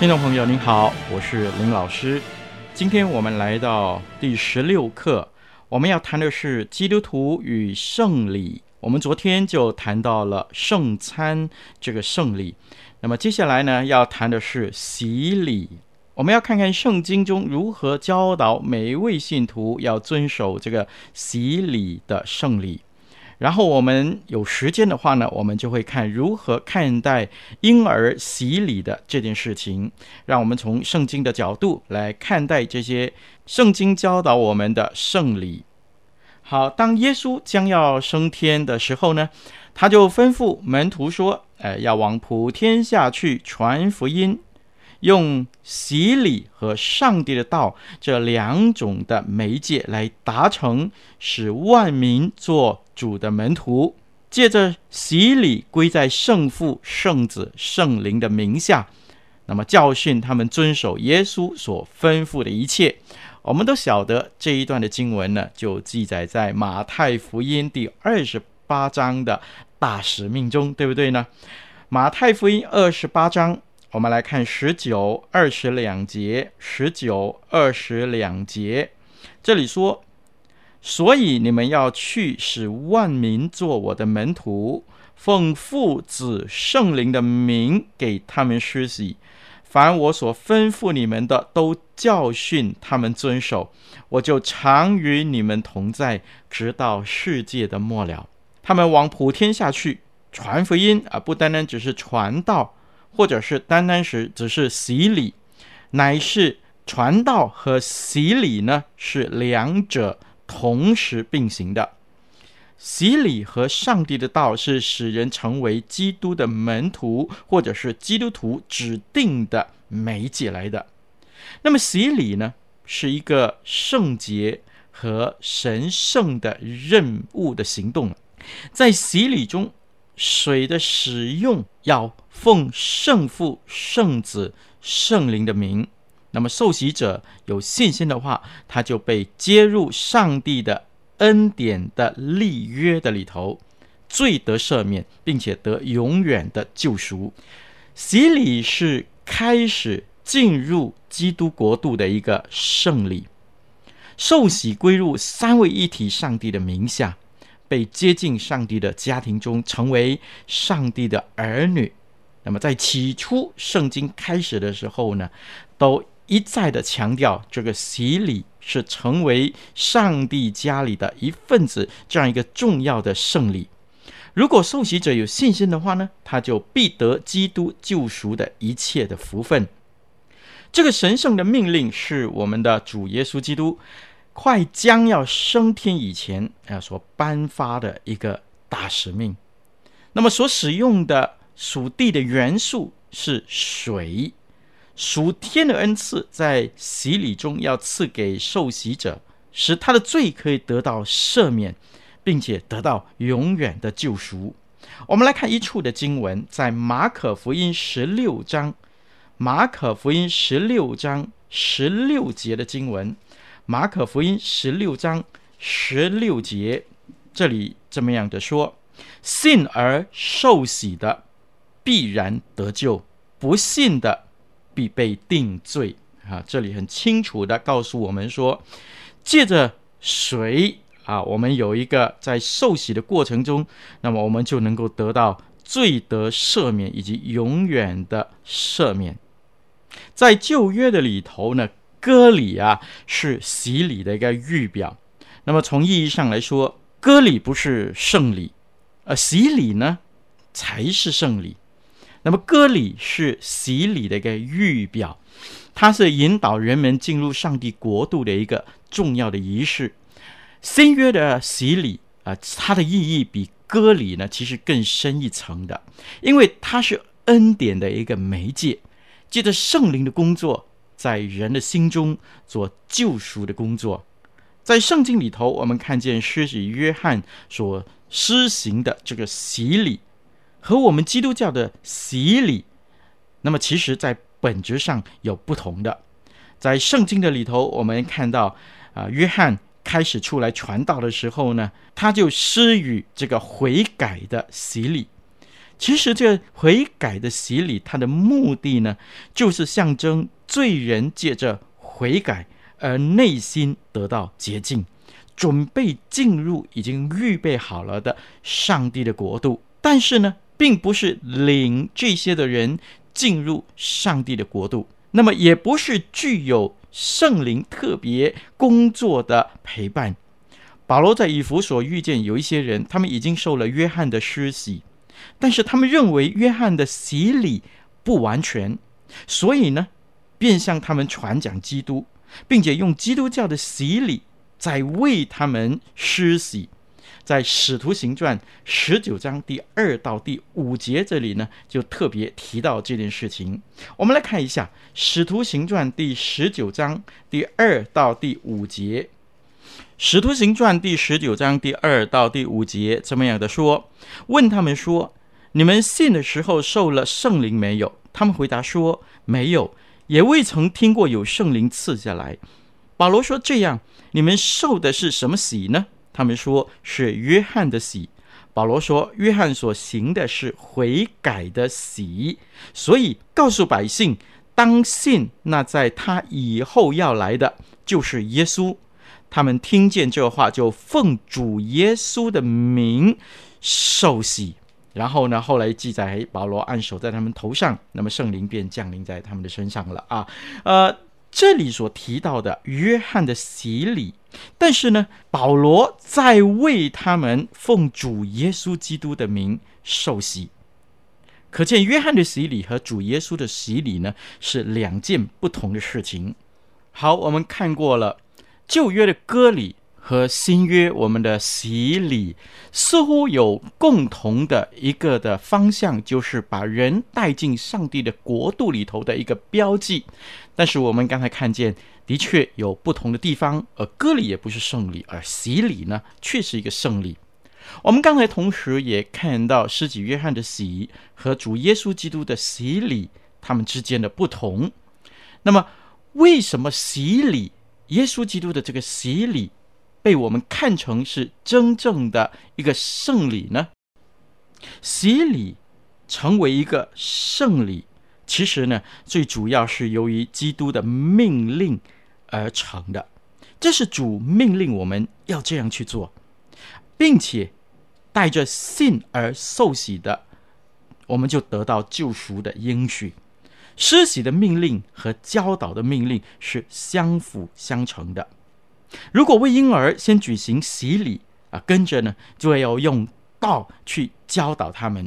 听众朋友您好，我是林老师。今天我们来到第十六课，我们要谈的是基督徒与圣礼。我们昨天就谈到了圣餐这个圣礼，那么接下来呢，要谈的是洗礼。我们要看看圣经中如何教导每一位信徒要遵守这个洗礼的圣礼。然后我们有时间的话呢，我们就会看如何看待婴儿洗礼的这件事情。让我们从圣经的角度来看待这些圣经教导我们的圣礼。好，当耶稣将要升天的时候呢，他就吩咐门徒说：“呃，要往普天下去传福音。”用洗礼和上帝的道这两种的媒介来达成，使万民做主的门徒，借着洗礼归在圣父、圣子、圣灵的名下，那么教训他们遵守耶稣所吩咐的一切。我们都晓得这一段的经文呢，就记载在马太福音第二十八章的大使命中，对不对呢？马太福音二十八章。我们来看十九、二十两节，十九、二十两节，这里说：“所以你们要去，使万民做我的门徒，奉父、子、圣灵的名给他们施洗。凡我所吩咐你们的，都教训他们遵守。我就常与你们同在，直到世界的末了。”他们往普天下去传福音啊，不单单只是传道。或者是单单是只是洗礼，乃是传道和洗礼呢，是两者同时并行的。洗礼和上帝的道是使人成为基督的门徒，或者是基督徒指定的媒介来的。那么洗礼呢，是一个圣洁和神圣的任务的行动，在洗礼中。水的使用要奉圣父、圣子、圣灵的名。那么受洗者有信心的话，他就被接入上帝的恩典的立约的里头，罪得赦免，并且得永远的救赎。洗礼是开始进入基督国度的一个圣礼。受洗归入三位一体上帝的名下。被接进上帝的家庭中，成为上帝的儿女。那么，在起初圣经开始的时候呢，都一再的强调这个洗礼是成为上帝家里的一份子，这样一个重要的圣礼。如果受洗者有信心的话呢，他就必得基督救赎的一切的福分。这个神圣的命令是我们的主耶稣基督。快将要升天以前，啊，所颁发的一个大使命。那么所使用的属地的元素是水，属天的恩赐在洗礼中要赐给受洗者，使他的罪可以得到赦免，并且得到永远的救赎。我们来看一处的经文，在马可福音十六章，马可福音十六章十六节的经文。马可福音十六章十六节，这里这么样的说：信而受洗的必然得救，不信的必被定罪。啊，这里很清楚的告诉我们说，借着水啊，我们有一个在受洗的过程中，那么我们就能够得到罪得赦免以及永远的赦免。在旧约的里头呢，割礼啊是洗礼的一个预表。那么从意义上来说，割礼不是圣礼，而洗礼呢才是圣礼。那么割礼是洗礼的一个预表，它是引导人们进入上帝国度的一个重要的仪式。新约的洗礼啊、它的意义比割礼呢其实更深一层的，因为它是恩典的一个媒介，借着圣灵的工作，在人的心中做救赎的工作。在圣经里头，我们看见施洗约翰所施行的这个洗礼，和我们基督教的洗礼，那么其实在本质上有不同的。在圣经的里头，我们看到啊、约翰开始出来传道的时候呢，他就施予这个悔改的洗礼。其实这悔改的洗礼，它的目的呢，就是象征罪人借着悔改。而内心得到洁净，准备进入已经预备好了的上帝的国度。但是呢，并不是领这些的人进入上帝的国度，那么也不是具有圣灵特别工作的陪伴。保罗在以弗所遇见有一些人，他们已经受了约翰的施洗，但是他们认为约翰的洗礼不完全，所以呢，便向他们传讲基督。并且用基督教的洗礼在为他们施洗，在《使徒行传》十九章第二到第五节这里呢，就特别提到这件事情。我们来看一下《使徒行传》第十九章第二到第五节，《使徒行传》第十九章第二到第五节怎么样的说？问他们说：“你们信的时候受了圣灵没有？”他们回答说：“没有。”也未曾听过有圣灵赐下来。保罗说：“这样，你们受的是什么洗呢？”他们说：“是约翰的洗。”保罗说：“约翰所行的是悔改的洗，所以告诉百姓，当信那在他以后要来的就是耶稣。”他们听见这话，就奉主耶稣的名受洗。然后呢，后来记载，保罗按手在他们头上，那么圣灵便降临在他们的身上了啊。呃，这里所提到的约翰的洗礼，但是呢，保罗在为他们奉主耶稣基督的名受洗，可见约翰的洗礼和主耶稣的洗礼呢是两件不同的事情。好，我们看过了旧约的割礼。和新约我们的洗礼似乎有共同的一个的方向，就是把人带进上帝的国度里头的一个标记。但是我们刚才看见，的确有不同的地方。而割礼也不是胜利，而洗礼呢，却是一个胜利。我们刚才同时也看到施洗约翰的洗和主耶稣基督的洗礼，他们之间的不同。那么，为什么洗礼，耶稣基督的这个洗礼，被我们看成是真正的一个圣礼呢？洗礼成为一个圣礼，其实呢，最主要是由于基督的命令而成的。这是主命令我们要这样去做，并且带着信而受洗的，我们就得到救赎的应许。施洗的命令和教导的命令是相辅相成的。如果为婴儿先举行洗礼啊，跟着呢就要用道去教导他们；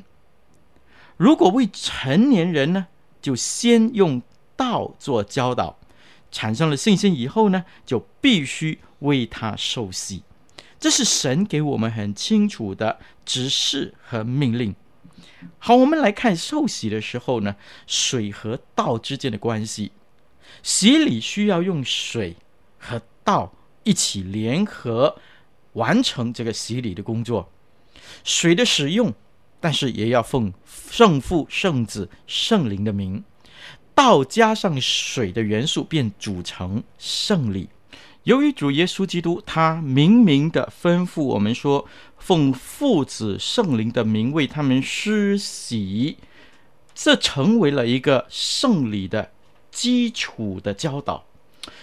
如果为成年人呢，就先用道做教导，产生了信心以后呢，就必须为他受洗。这是神给我们很清楚的指示和命令。好，我们来看受洗的时候呢，水和道之间的关系。洗礼需要用水和道。一起联合完成这个洗礼的工作，水的使用，但是也要奉圣父、圣子、圣灵的名，道加上水的元素，便组成圣礼。由于主耶稣基督他明明的吩咐我们说，奉父子圣灵的名为他们施洗，这成为了一个圣礼的基础的教导。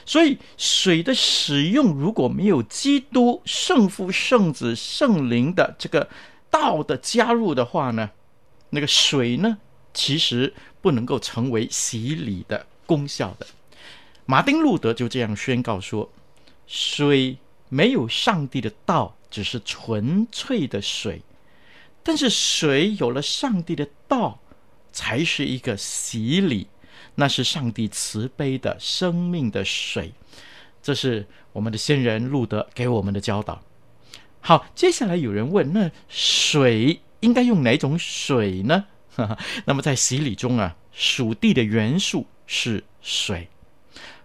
所以，水的使用如果没有基督圣父、圣子、圣灵的这个道的加入的话呢，那个水呢，其实不能够成为洗礼的功效的。马丁路德就这样宣告说：“水没有上帝的道，只是纯粹的水；但是水有了上帝的道，才是一个洗礼，那是上帝慈悲的生命的水。”这是我们的先人路德给我们的教导。好，接下来有人问：那水应该用哪种水呢？那么在洗礼中啊，属地的元素是水，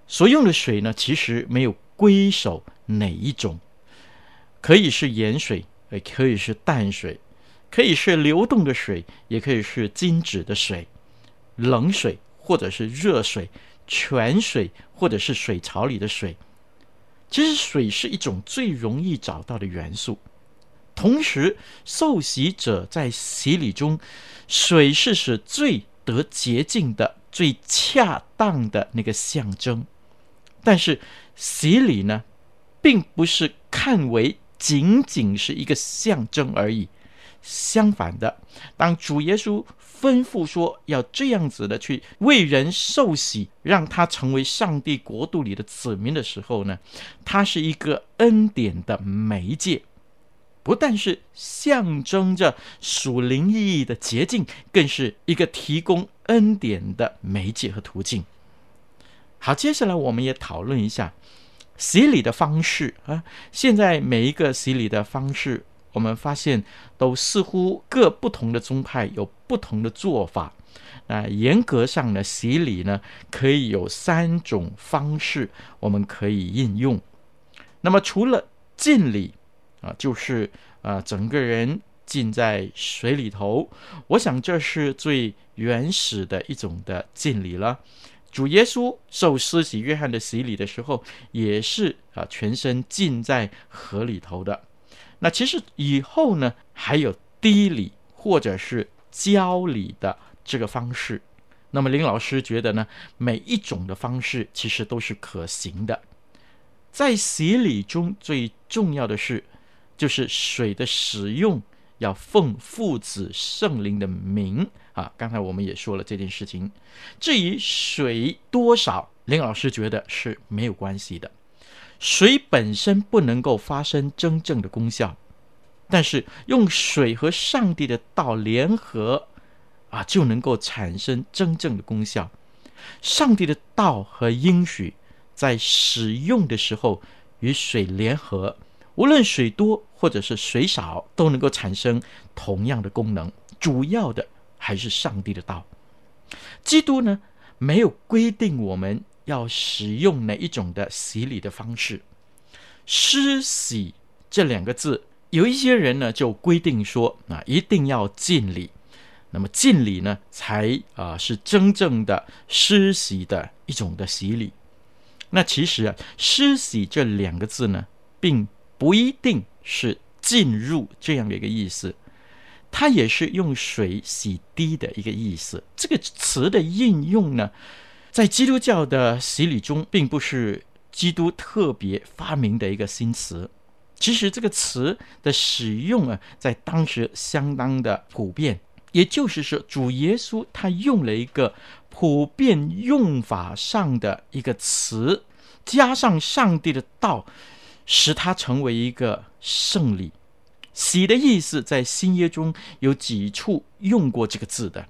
所用的水呢，其实没有归属哪一种，可以是盐水，也可以是淡水，可以是流动的水，也可以是静止的水，冷水或者是热水，泉水或者是水槽里的水。其实水是一种最容易找到的元素，同时受洗者在洗礼中，水是使最得洁净的、最恰当的那个象征。但是洗礼呢，并不是看为仅仅是一个象征而已。相反的，当主耶稣吩咐说要这样子的去为人受洗，让他成为上帝国度里的子民的时候呢，他是一个恩典的媒介，不但是象征着属灵意义的捷径，更是一个提供恩典的媒介和途径。好，接下来我们也讨论一下洗礼的方式啊。现在每一个洗礼的方式。我们发现，都似乎各不同的宗派有不同的做法。那严格上呢，洗礼呢可以有三种方式，我们可以应用。那么除了浸礼啊，就是啊整个人浸在水里头，我想这是最原始的一种的浸礼了。主耶稣受施洗约翰的洗礼的时候，也是啊全身浸在河里头的。那其实以后呢，还有滴礼或者是浇礼的这个方式。那么林老师觉得呢，每一种的方式其实都是可行的。在洗礼中最重要的是，就是水的使用要奉父子圣灵的名啊。刚才我们也说了这件事情。至于水多少，林老师觉得是没有关系的。水本身不能够发生真正的功效，但是用水和上帝的道联合，啊，就能够产生真正的功效。上帝的道和应许在使用的时候与水联合，无论水多或者是水少，都能够产生同样的功能。主要的还是上帝的道。基督呢，没有规定我们。要使用哪一种的洗礼的方式？施洗这两个字，有一些人呢就规定说啊，一定要浸礼。那么浸礼呢，才啊是真正的施洗的一种的洗礼。那其实啊，施洗这两个字呢，并不一定是进入这样的一个意思，它也是用水洗涤的一个意思。这个词的应用呢，在基督教的洗礼中，并不是基督特别发明的一个新词。其实这个词的使用啊，在当时相当的普遍。也就是说，主耶稣他用了一个普遍用法上的一个词，加上上帝的道，使它成为一个圣礼。洗的意思在新约中有几处用过这个字的。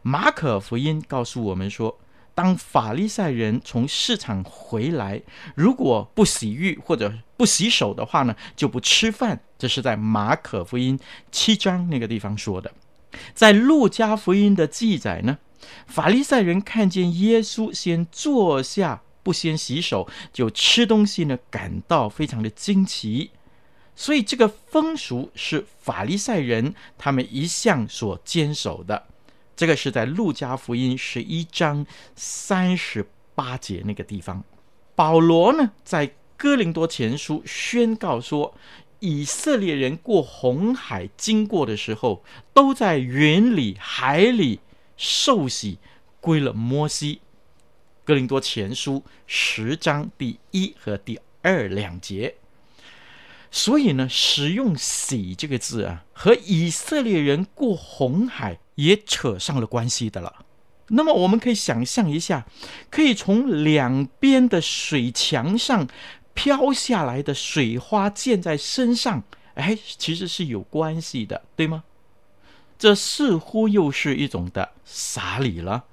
马可福音告诉我们说。当法利赛人从市场回来，如果不洗浴或者不洗手的话呢，就不吃饭。这是在马可福音七章那个地方说的。在路加福音的记载呢，法利赛人看见耶稣先坐下，不先洗手就吃东西呢，感到非常的惊奇。所以这个风俗是法利赛人他们一向所坚守的。这个是在路加福音十一章三十八节那个地方，保罗呢在哥林多前书宣告说，以色列人过红海经过的时候，都在云里海里受洗归了摩西。哥林多前书十章第一和第二两节。所以呢，使用“洗”这个字啊，和以色列人过红海。也扯上了关系的了。那么我们可以想象一下，可以从两边的水墙上飘下来的水花溅在身上，哎，其实是有关系的，对吗？这似乎又是一种的洒礼了。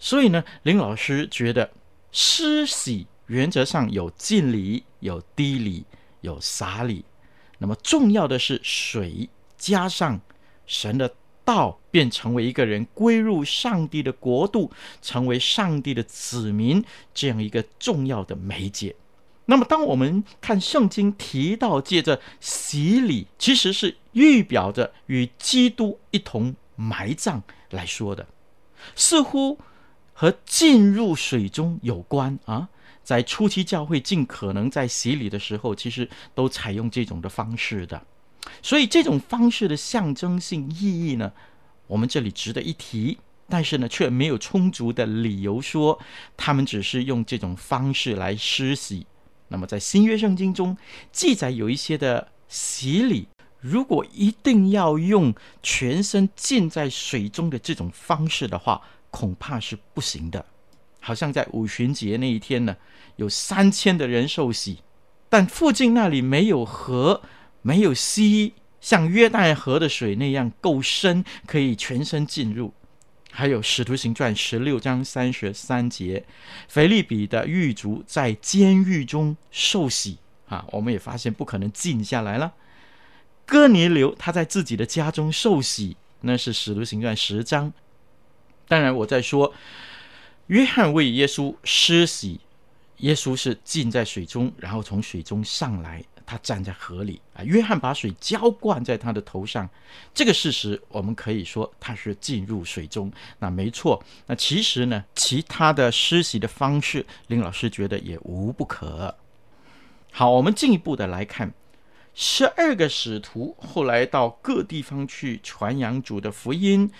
所以呢，林老师觉得施洗原则上有敬礼、有低礼、有洒礼，那么重要的是水加上神的。道便成为一个人归入上帝的国度，成为上帝的子民，这样一个重要的媒介。那么，当我们看圣经提到借着洗礼，其实是预表着与基督一同埋葬来说的，似乎和浸入水中有关啊。在初期教会，尽可能在洗礼的时候，其实都采用这种的方式的。所以这种方式的象征性意义呢，我们这里值得一提，但是呢，却没有充足的理由说他们只是用这种方式来施洗。那么在新约圣经中记载有一些的洗礼，如果一定要用全身浸在水中的这种方式的话，恐怕是不行的。好像在五旬节那一天呢，有三千的人受洗，但附近那里没有河。没有溪，像约旦河的水那样够深，可以全身进入。还有《使徒行传》十六章三十三节，腓利比的狱卒在监狱中受洗啊，我们也发现不可能静下来了。哥尼流他在自己的家中受洗，那是《使徒行传》十章。当然，我在说约翰为耶稣施洗，耶稣是浸在水中，然后从水中上来。他站在河里啊，约翰把水浇灌在他的头上，这个事实我们可以说他是进入水中，那没错。那其实呢，其他的施洗的方式，林老师觉得也无不可。好，我们进一步的来看，十二个使徒后来到各地方去传扬主的福音。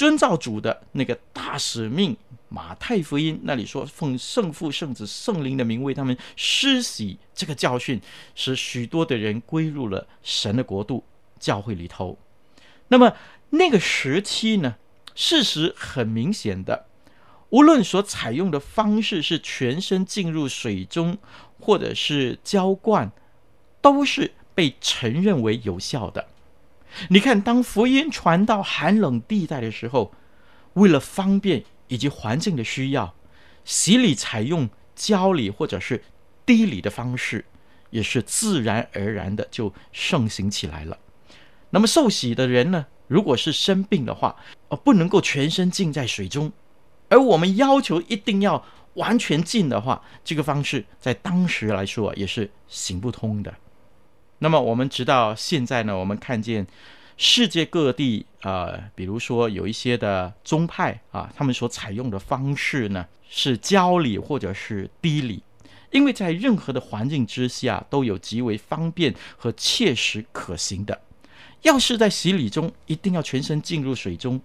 遵照主的那个大使命，马太福音那里说，奉圣父、圣子、圣灵的名为他们施洗，这个教训使许多的人归入了神的国度教会里头。那么那个时期呢，事实很明显的，无论所采用的方式是全身浸入水中，或者是浇灌，都是被承认为有效的。你看，当福音传到寒冷地带的时候，为了方便以及环境的需要，洗礼采用浇礼或者是滴礼的方式，也是自然而然的就盛行起来了。那么受洗的人呢，如果是生病的话，呃，不能够全身浸在水中，而我们要求一定要完全浸的话，这个方式在当时来说也是行不通的。那么我们直到现在呢，我们看见世界各地啊、呃，比如说有一些的宗派啊，他们所采用的方式呢是浇礼或者是滴礼，因为在任何的环境之下都有极为方便和切实可行的。要是在洗礼中一定要全身进入水中，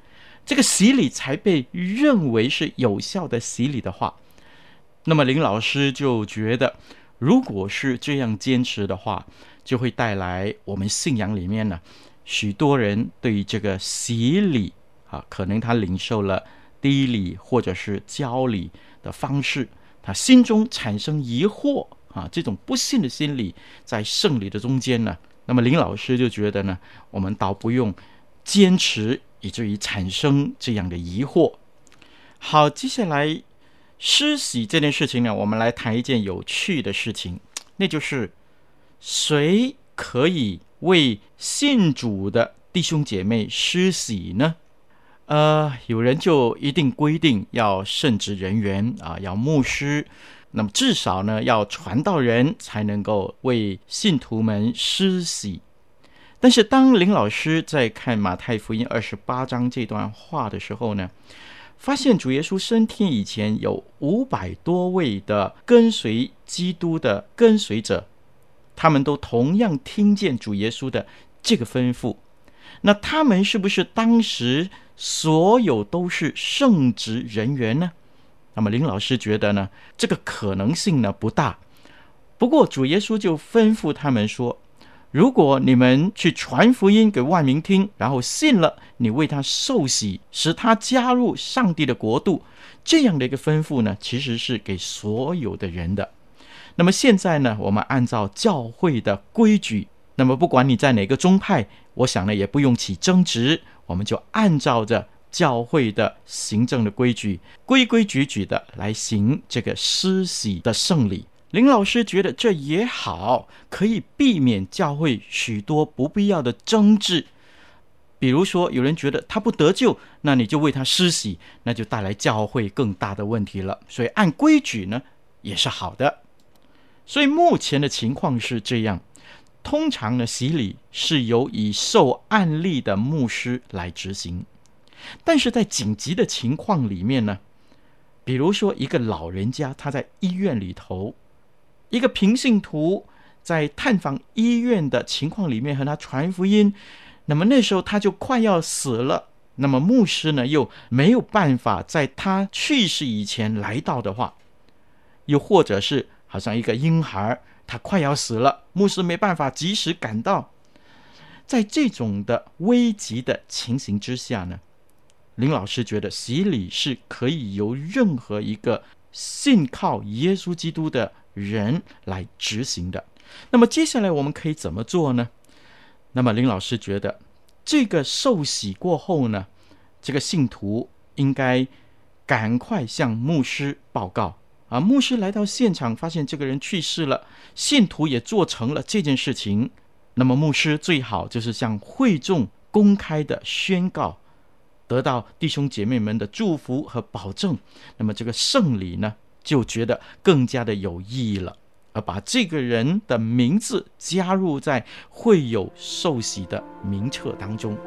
这个洗礼才被认为是有效的洗礼的话，那么林老师就觉得，如果是这样坚持的话，就会带来我们信仰里面呢，许多人对于这个洗礼啊，可能他领受了低礼或者是教礼的方式，他心中产生疑惑啊，这种不信的心理在圣礼的中间呢，那么林老师就觉得呢，我们倒不用坚持，以至于产生这样的疑惑。好，接下来施洗这件事情呢，我们来谈一件有趣的事情，那就是。谁可以为信主的弟兄姐妹施洗呢？呃，有人就一定规定要圣职人员啊，要牧师，那么至少呢要传道人才能够为信徒们施洗。但是当林老师在看马太福音二十八章这段话的时候呢，发现主耶稣升天以前有五百多位的跟随基督的跟随者。他们都同样听见主耶稣的这个吩咐，那他们是不是当时所有都是圣职人员呢？那么林老师觉得呢，这个可能性呢不大。不过主耶稣就吩咐他们说：如果你们去传福音给万民听，然后信了，你为他受洗，使他加入上帝的国度，这样的一个吩咐呢，其实是给所有的人的。那么现在呢，我们按照教会的规矩，那么不管你在哪个宗派，我想呢也不用起争执，我们就按照着教会的行政的规矩，规规矩矩的来行这个施洗的圣礼。林老师觉得这也好，可以避免教会许多不必要的争执。比如说，有人觉得他不得救，那你就为他施洗，那就带来教会更大的问题了。所以按规矩呢，也是好的。所以目前的情况是这样：通常呢，洗礼是由已受案例的牧师来执行，但是在紧急的情况里面呢，比如说一个老人家他在医院里头。一个平信徒在探访医院的情况里面和他传福音，那么那时候他就快要死了，那么牧师呢又没有办法在他去世以前来到的话，又或者是好像一个婴孩他快要死了，牧师没办法及时赶到，在这种的危急的情形之下呢，林老师觉得洗礼是可以由任何一个信靠耶稣基督的。人来执行的，那么接下来我们可以怎么做呢？那么林老师觉得，这个受洗过后呢，这个信徒应该赶快向牧师报告啊。牧师来到现场，发现这个人去世了，信徒也做成了这件事情。那么牧师最好就是向会众公开的宣告，得到弟兄姐妹们的祝福和保证。那么这个圣礼呢，就觉得更加的有意义了，而把这个人的名字加入在会有受洗的名册当中。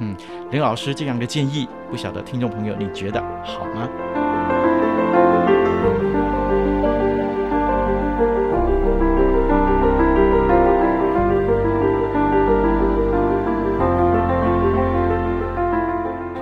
嗯，林老师这样的建议，不晓得听众朋友你觉得好吗？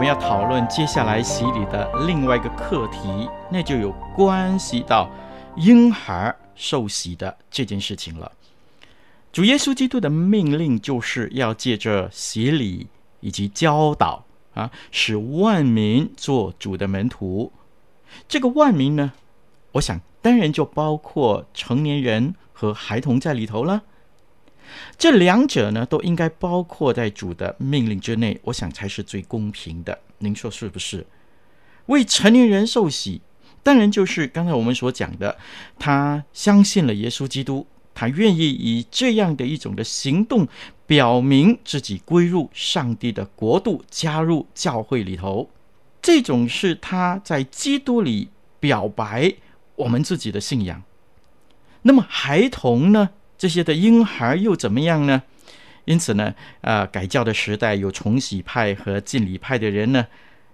我们要讨论接下来洗礼的另外一个课题，那就有关系到婴孩受洗的这件事情了。主耶稣基督的命令就是要借着洗礼以及教导啊，使万民做主的门徒。这个万民呢，我想当然就包括成年人和孩童在里头了。这两者呢，都应该包括在主的命令之内，我想才是最公平的。您说是不是？为成年人受洗，当然就是刚才我们所讲的，他相信了耶稣基督，他愿意以这样的一种的行动，表明自己归入上帝的国度，加入教会里头。这种是他在基督里表白我们自己的信仰。那么孩童呢？这些的婴孩又怎么样呢？因此呢，啊、呃，改教的时代有重洗派和敬礼派的人呢。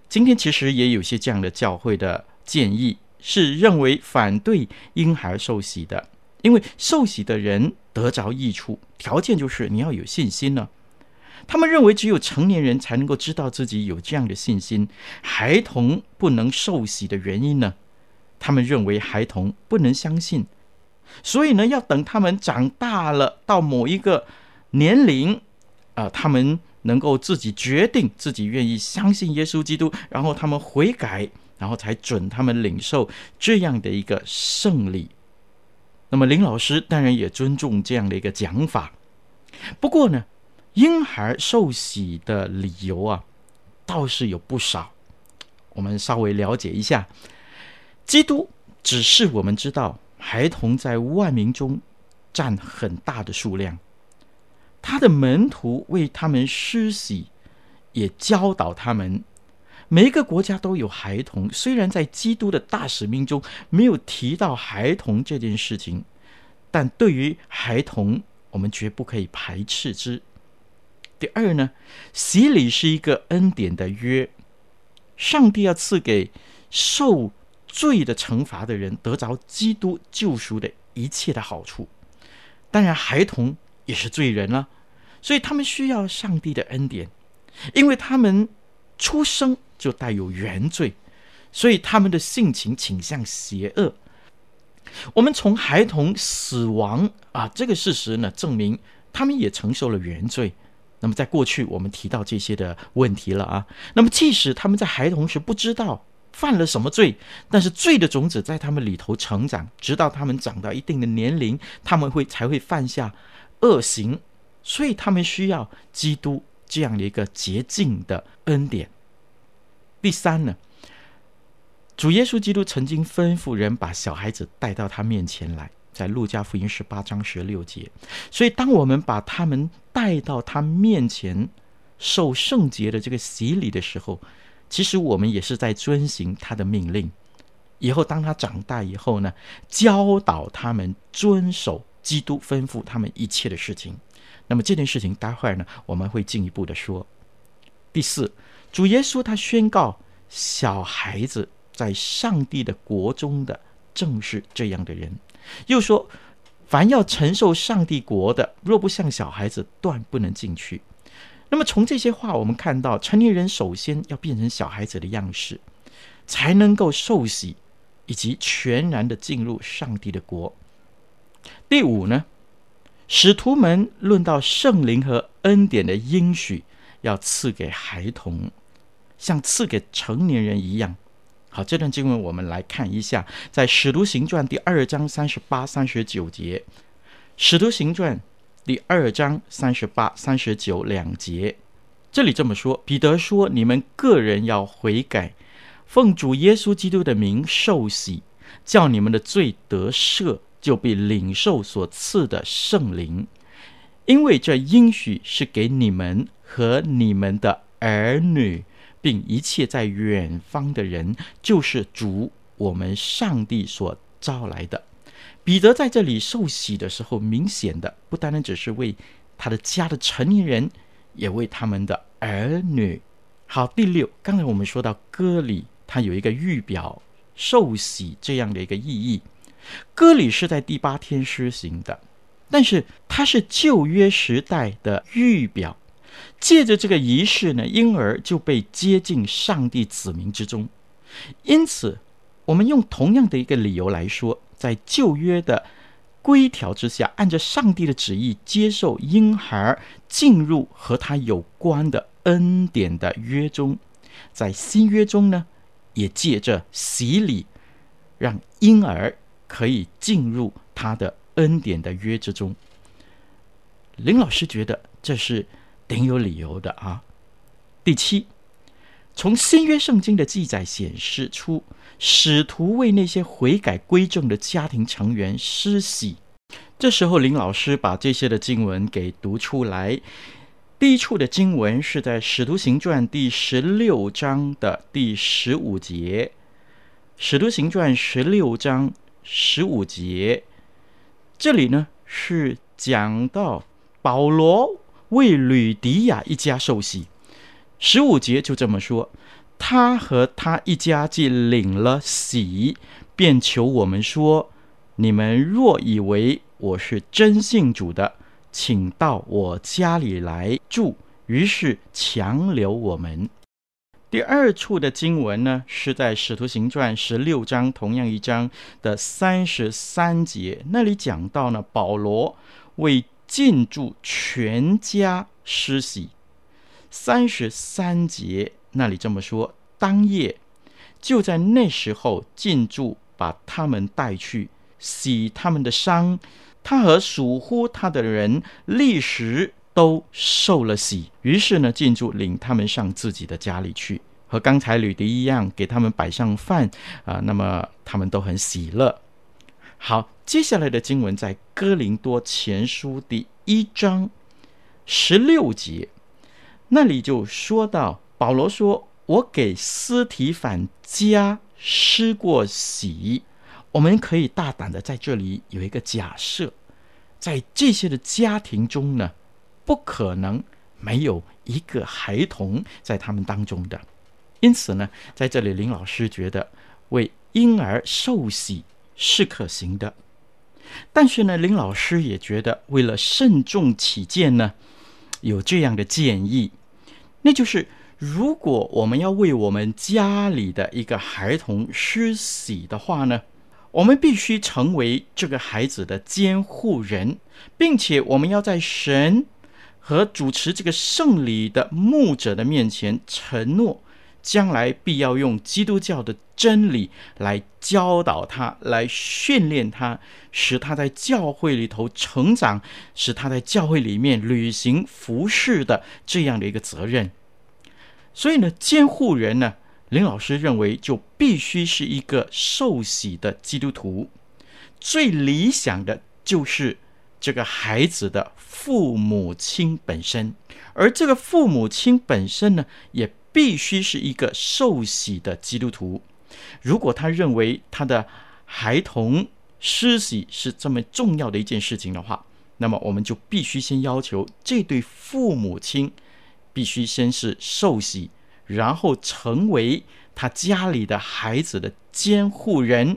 今天其实也有些这样的教会的建议，是认为反对婴孩受洗的，因为受洗的人得着益处，条件就是你要有信心呢。他们认为只有成年人才能够知道自己有这样的信心，孩童不能受洗的原因呢？他们认为孩童不能相信。所以呢，要等他们长大了，到某一个年龄，啊、他们能够自己决定，自己愿意相信耶稣基督，然后他们悔改，然后才准他们领受这样的一个圣礼。那么林老师当然也尊重这样的一个讲法。不过呢，婴孩受洗的理由啊，倒是有不少。我们稍微了解一下，基督只是我们知道，孩童在万民中占很大的数量，他的门徒为他们施洗，也教导他们。每一个国家都有孩童，虽然在基督的大使命中没有提到孩童这件事情，但对于孩童，我们绝不可以排斥之。第二呢，洗礼是一个恩典的约。上帝要赐给受罪的惩罚的人得着基督救赎的一切的好处。当然，孩童也是罪人了，所以他们需要上帝的恩典，因为他们出生就带有原罪，所以他们的性情倾向邪恶。我们从孩童死亡啊这个事实呢，证明他们也承受了原罪。那么，在过去我们提到这些的问题了啊。那么，即使他们在孩童时不知道犯了什么罪，但是罪的种子在他们里头成长，直到他们长到一定的年龄，他们会才会犯下恶行。所以，他们需要基督这样的一个洁净的恩典。第三呢，主耶稣基督曾经吩咐人把小孩子带到他面前来。在路加福音十八章十六节，所以当我们把他们带到他面前受圣洁的这个洗礼的时候，其实我们也是在遵行他的命令。以后当他长大以后呢，教导他们遵守基督吩咐他们一切的事情。那么这件事情待会儿呢，我们会进一步的说。第四，主耶稣他宣告，小孩子在上帝的国中的正是这样的人。又说，凡要承受上帝国的，若不像小孩子，断不能进去。那么从这些话，我们看到成年人首先要变成小孩子的样式，才能够受洗，以及全然的进入上帝的国。第五呢，使徒们论到圣灵和恩典的应许，要赐给孩童，像赐给成年人一样。好，这段经文我们来看一下，在《使徒行传》第二章三十八、三十九节，《使徒行传》第二章三十八、三十九两节，这里这么说：彼得说：“你们个人要悔改，奉主耶稣基督的名受洗，叫你们的罪得赦，就必领受所赐的圣灵，因为这应许是给你们和你们的儿女。”并一切在远方的人，就是主我们上帝所招来的。彼得在这里受洗的时候，明显的不单单只是为他的家的成年人，也为他们的儿女。好，第六，刚才我们说到割礼，它有一个预表受洗这样的一个意义。割礼是在第八天施行的，但是它是旧约时代的预表。借着这个仪式呢，婴儿就被接进上帝子民之中。因此，我们用同样的一个理由来说，在旧约的规条之下，按照上帝的旨意接受婴孩进入和他有关的恩典的约中，在新约中呢，也借着洗礼，让婴儿可以进入他的恩典的约之中。林老师觉得这是。挺有理由的啊！第七，从新约圣经的记载显示出，使徒为那些悔改归正的家庭成员施洗。这时候，林老师把这些的经文给读出来。第一处的经文是在《使徒行传》第十六章的第十五节，《使徒行传》十六章十五节，这里呢是讲到保罗。为吕迪亚一家受洗，十五节就这么说：他和他一家既领了喜，便求我们说：你们若以为我是真信主的，请到我家里来住。于是强留我们。第二处的经文呢，是在《使徒行传》十六章同样一章的三十三节，那里讲到呢，保罗为。进驻全家施洗，三十三节那里这么说：当夜就在那时候进驻，把他们带去洗他们的伤。他和属乎他的人立时都受了洗。于是呢，进驻领他们上自己的家里去。和刚才吕迪一样，给他们摆上饭啊，那么他们都很喜乐。好，接下来的经文在哥林多前书第一章十六节，那里就说到，保罗说：“我给斯提反家施过洗。”我们可以大胆的在这里有一个假设，在这些的家庭中呢，不可能没有一个孩童在他们当中的。因此呢，在这里林老师觉得为婴儿受洗是可行的，但是呢，林老师也觉得为了慎重起见呢，有这样的建议，那就是如果我们要为我们家里的一个孩童施洗的话呢，我们必须成为这个孩子的监护人，并且我们要在神和主持这个圣礼的牧者的面前承诺，将来必要用基督教的真理来教导他，来训练他，使他在教会里头成长，使他在教会里面履行服侍的这样的一个责任。所以呢，监护人呢，林老师认为，就必须是一个受洗的基督徒。最理想的就是这个孩子的父母亲本身，而这个父母亲本身呢，也必须是一个受洗的基督徒。如果他认为他的孩童施洗是这么重要的一件事情的话，那么我们就必须先要求这对父母亲必须先是受洗。然后成为他家里的孩子的监护人，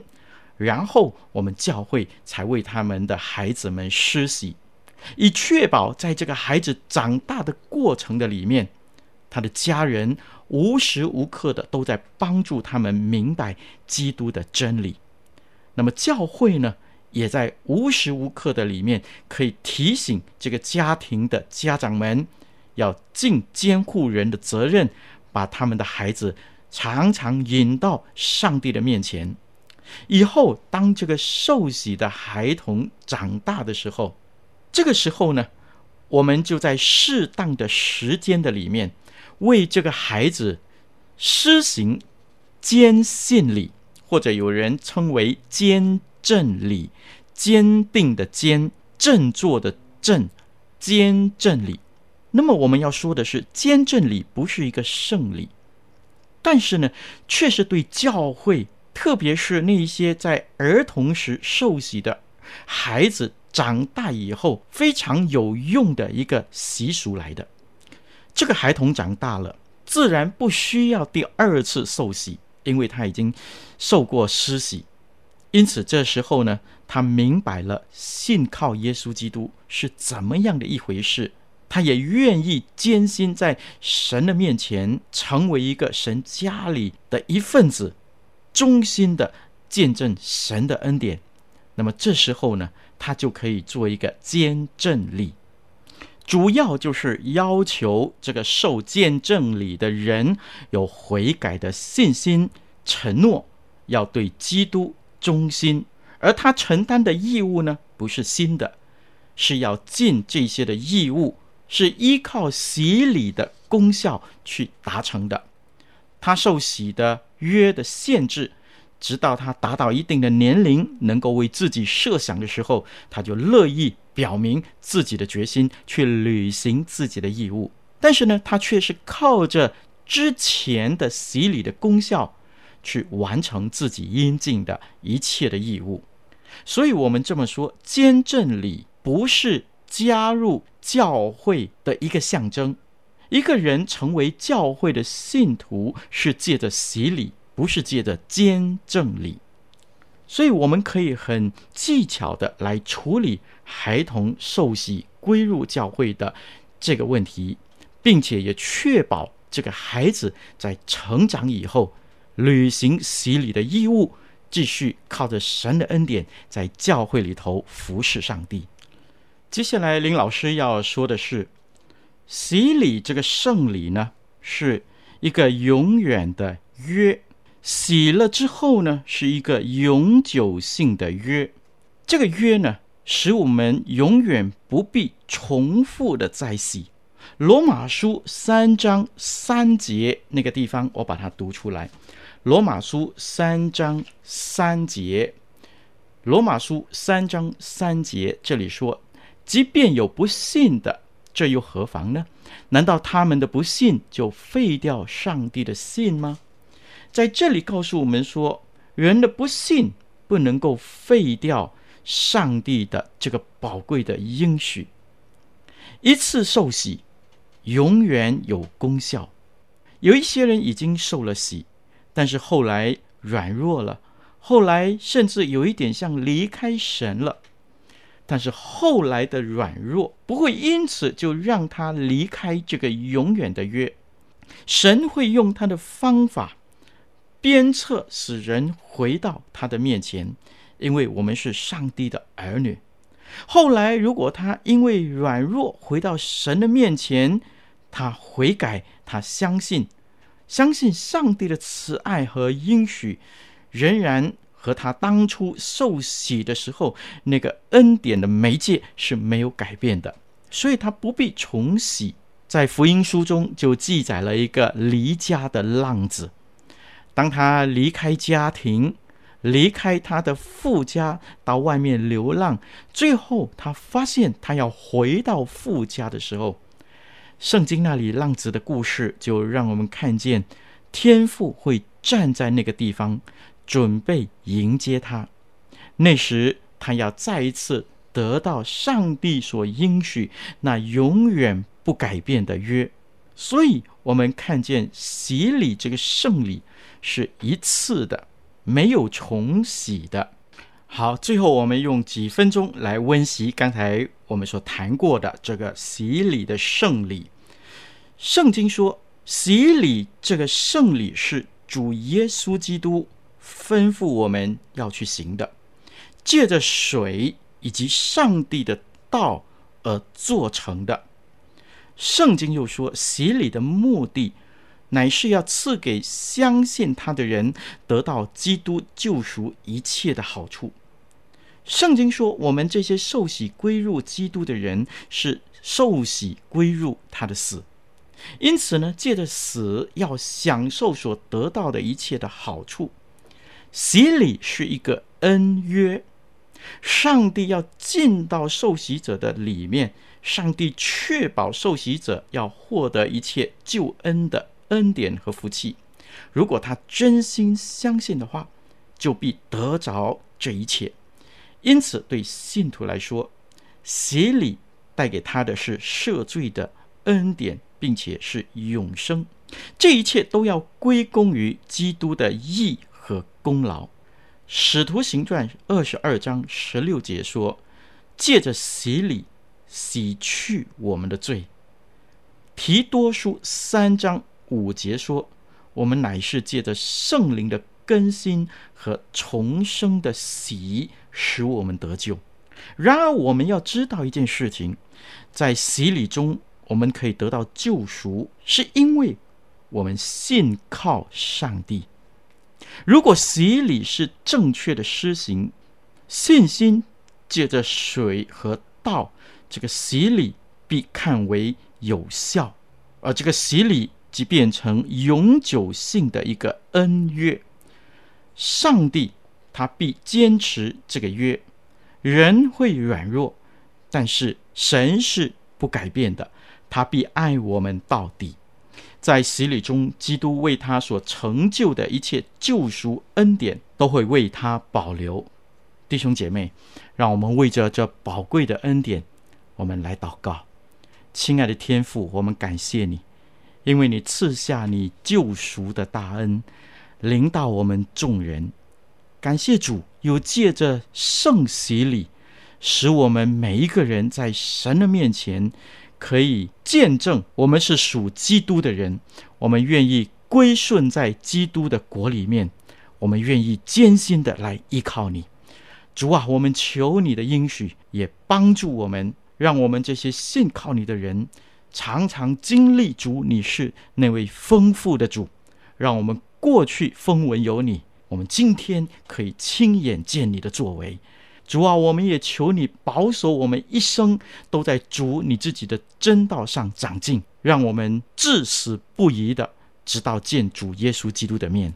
然后我们教会才为他们的孩子们施洗，以确保在这个孩子长大的过程的里面，他的家人无时无刻的都在帮助他们明白基督的真理。那么教会呢，也在无时无刻的里面可以提醒这个家庭的家长们，要尽监护人的责任。把他们的孩子常常引到上帝的面前，以后当这个受洗的孩童长大的时候，这个时候呢，我们就在适当的时间的里面，为这个孩子施行坚信礼，或者有人称为坚振礼，坚定的坚，振作的振，坚振礼。那么我们要说的是，坚振礼不是一个圣礼，但是呢，却是对教会，特别是那一些在儿童时受洗的孩子长大以后非常有用的一个习俗来的。这个孩童长大了，自然不需要第二次受洗，因为他已经受过施洗，因此这时候呢，他明白了信靠耶稣基督是怎么样的一回事。他也愿意艰辛在神的面前成为一个神家里的一份子，忠心的见证神的恩典。那么这时候呢，他就可以做一个见证礼，主要就是要求这个受见证礼的人有悔改的信心，承诺要对基督忠心，而他承担的义务呢，不是新的，是要尽这些的义务。是依靠洗礼的功效去达成的。他受洗的约的限制，直到他达到一定的年龄，能够为自己设想的时候，他就乐意表明自己的决心，去履行自己的义务。但是呢，他却是靠着之前的洗礼的功效，去完成自己应尽的一切的义务。所以，我们这么说，坚振礼不是加入。教会的一个象征，一个人成为教会的信徒是借着洗礼，不是借着坚振礼。所以，我们可以很技巧的来处理孩童受洗归入教会的这个问题，并且也确保这个孩子在成长以后履行洗礼的义务，继续靠着神的恩典在教会里头服侍上帝。接下来，林老师要说的是，洗礼这个圣礼呢，是一个永远的约。洗了之后呢，是一个永久性的约。这个约呢，使我们永远不必重复的再洗，罗马书三章三节那个地方，我把它读出来。罗马书三章三节，罗马书三章三节，这里说：即便有不信的，这又何妨呢？难道他们的不信就废掉上帝的信吗？在这里告诉我们说，人的不信不能够废掉上帝的这个宝贵的应许。一次受洗，永远有功效。有一些人已经受了洗，但是后来软弱了，后来甚至有一点像离开神了。但是后来的软弱不会因此就让他离开这个永远的约。神会用他的方法鞭策，使人回到他的面前，因为我们是上帝的儿女。后来如果他因为软弱回到神的面前，他悔改，他相信，相信上帝的慈爱和应许，仍然。和他当初受洗的时候那个恩典的媒介是没有改变的，所以他不必重洗。在福音书中就记载了一个离家的浪子，当他离开家庭，离开他的父家，到外面流浪，最后他发现他要回到父家的时候，圣经那里浪子的故事就让我们看见天父会站在那个地方。准备迎接他，那时他要再一次得到上帝所应许那永远不改变的约。所以，我们看见洗礼这个圣礼是一次的，没有重洗的。好，最后我们用几分钟来温习刚才我们所谈过的这个洗礼的圣礼。圣经说，洗礼这个圣礼是主耶稣基督。吩咐我们要去行的，借着水以及上帝的道而做成的。圣经又说，洗礼的目的乃是要赐给相信他的人得到基督救赎一切的好处。圣经说，我们这些受洗归入基督的人是受洗归入他的死，因此呢，借着死要享受所得到的一切的好处。洗礼是一个恩约，上帝要进到受洗者的里面，上帝确保受洗者要获得一切救恩的恩典和福气。如果他真心相信的话，就必得着这一切。因此，对信徒来说，洗礼带给他的是赦罪的恩典，并且是永生。这一切都要归功于基督的义。功劳，《使徒行传》二十二章十六节说：“借着洗礼洗去我们的罪。”《提多书》三章五节说：“我们乃是借着圣灵的更新和重生的洗，使我们得救。”然而，我们要知道一件事情，在洗礼中，我们可以得到救赎，是因为我们信靠上帝。如果洗礼是正确的施行，信心借着水和道，这个洗礼必看为有效，而这个洗礼即变成永久性的一个恩约。上帝他必坚持这个约，人会软弱，但是神是不改变的，他必爱我们到底。在洗礼中，基督为他所成就的一切救赎恩典，都会为他保留。弟兄姐妹，让我们为着这宝贵的恩典，我们来祷告。亲爱的天父，我们感谢你，因为你赐下你救赎的大恩，领到我们众人。感谢主，又借着圣洗礼，使我们每一个人在神的面前。可以见证我们是属基督的人，我们愿意归顺在基督的国里面，我们愿意艰辛的来依靠你，主啊，我们求你的应许，也帮助我们，让我们这些信靠你的人，常常经历主，你是那位丰富的主，让我们过去风闻有你，我们今天可以亲眼见你的作为。主啊，我们也求你保守我们一生都在主你自己的真道上长进，让我们至死不移的，直到见主耶稣基督的面。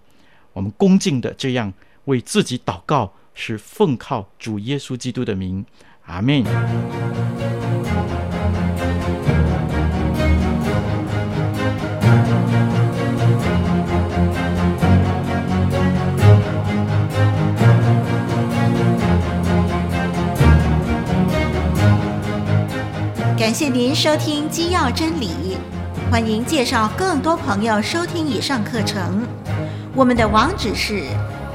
我们恭敬的这样为自己祷告，是奉靠主耶稣基督的名，阿门。感谢您收听《基要真理》，欢迎介绍更多朋友收听以上课程。我们的网址是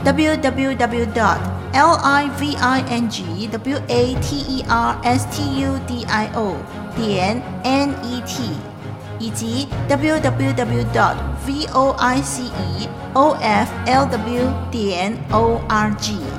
www.dot.livingwaterstudio 点 net，以及 www.dot.voiceoflw 点 org。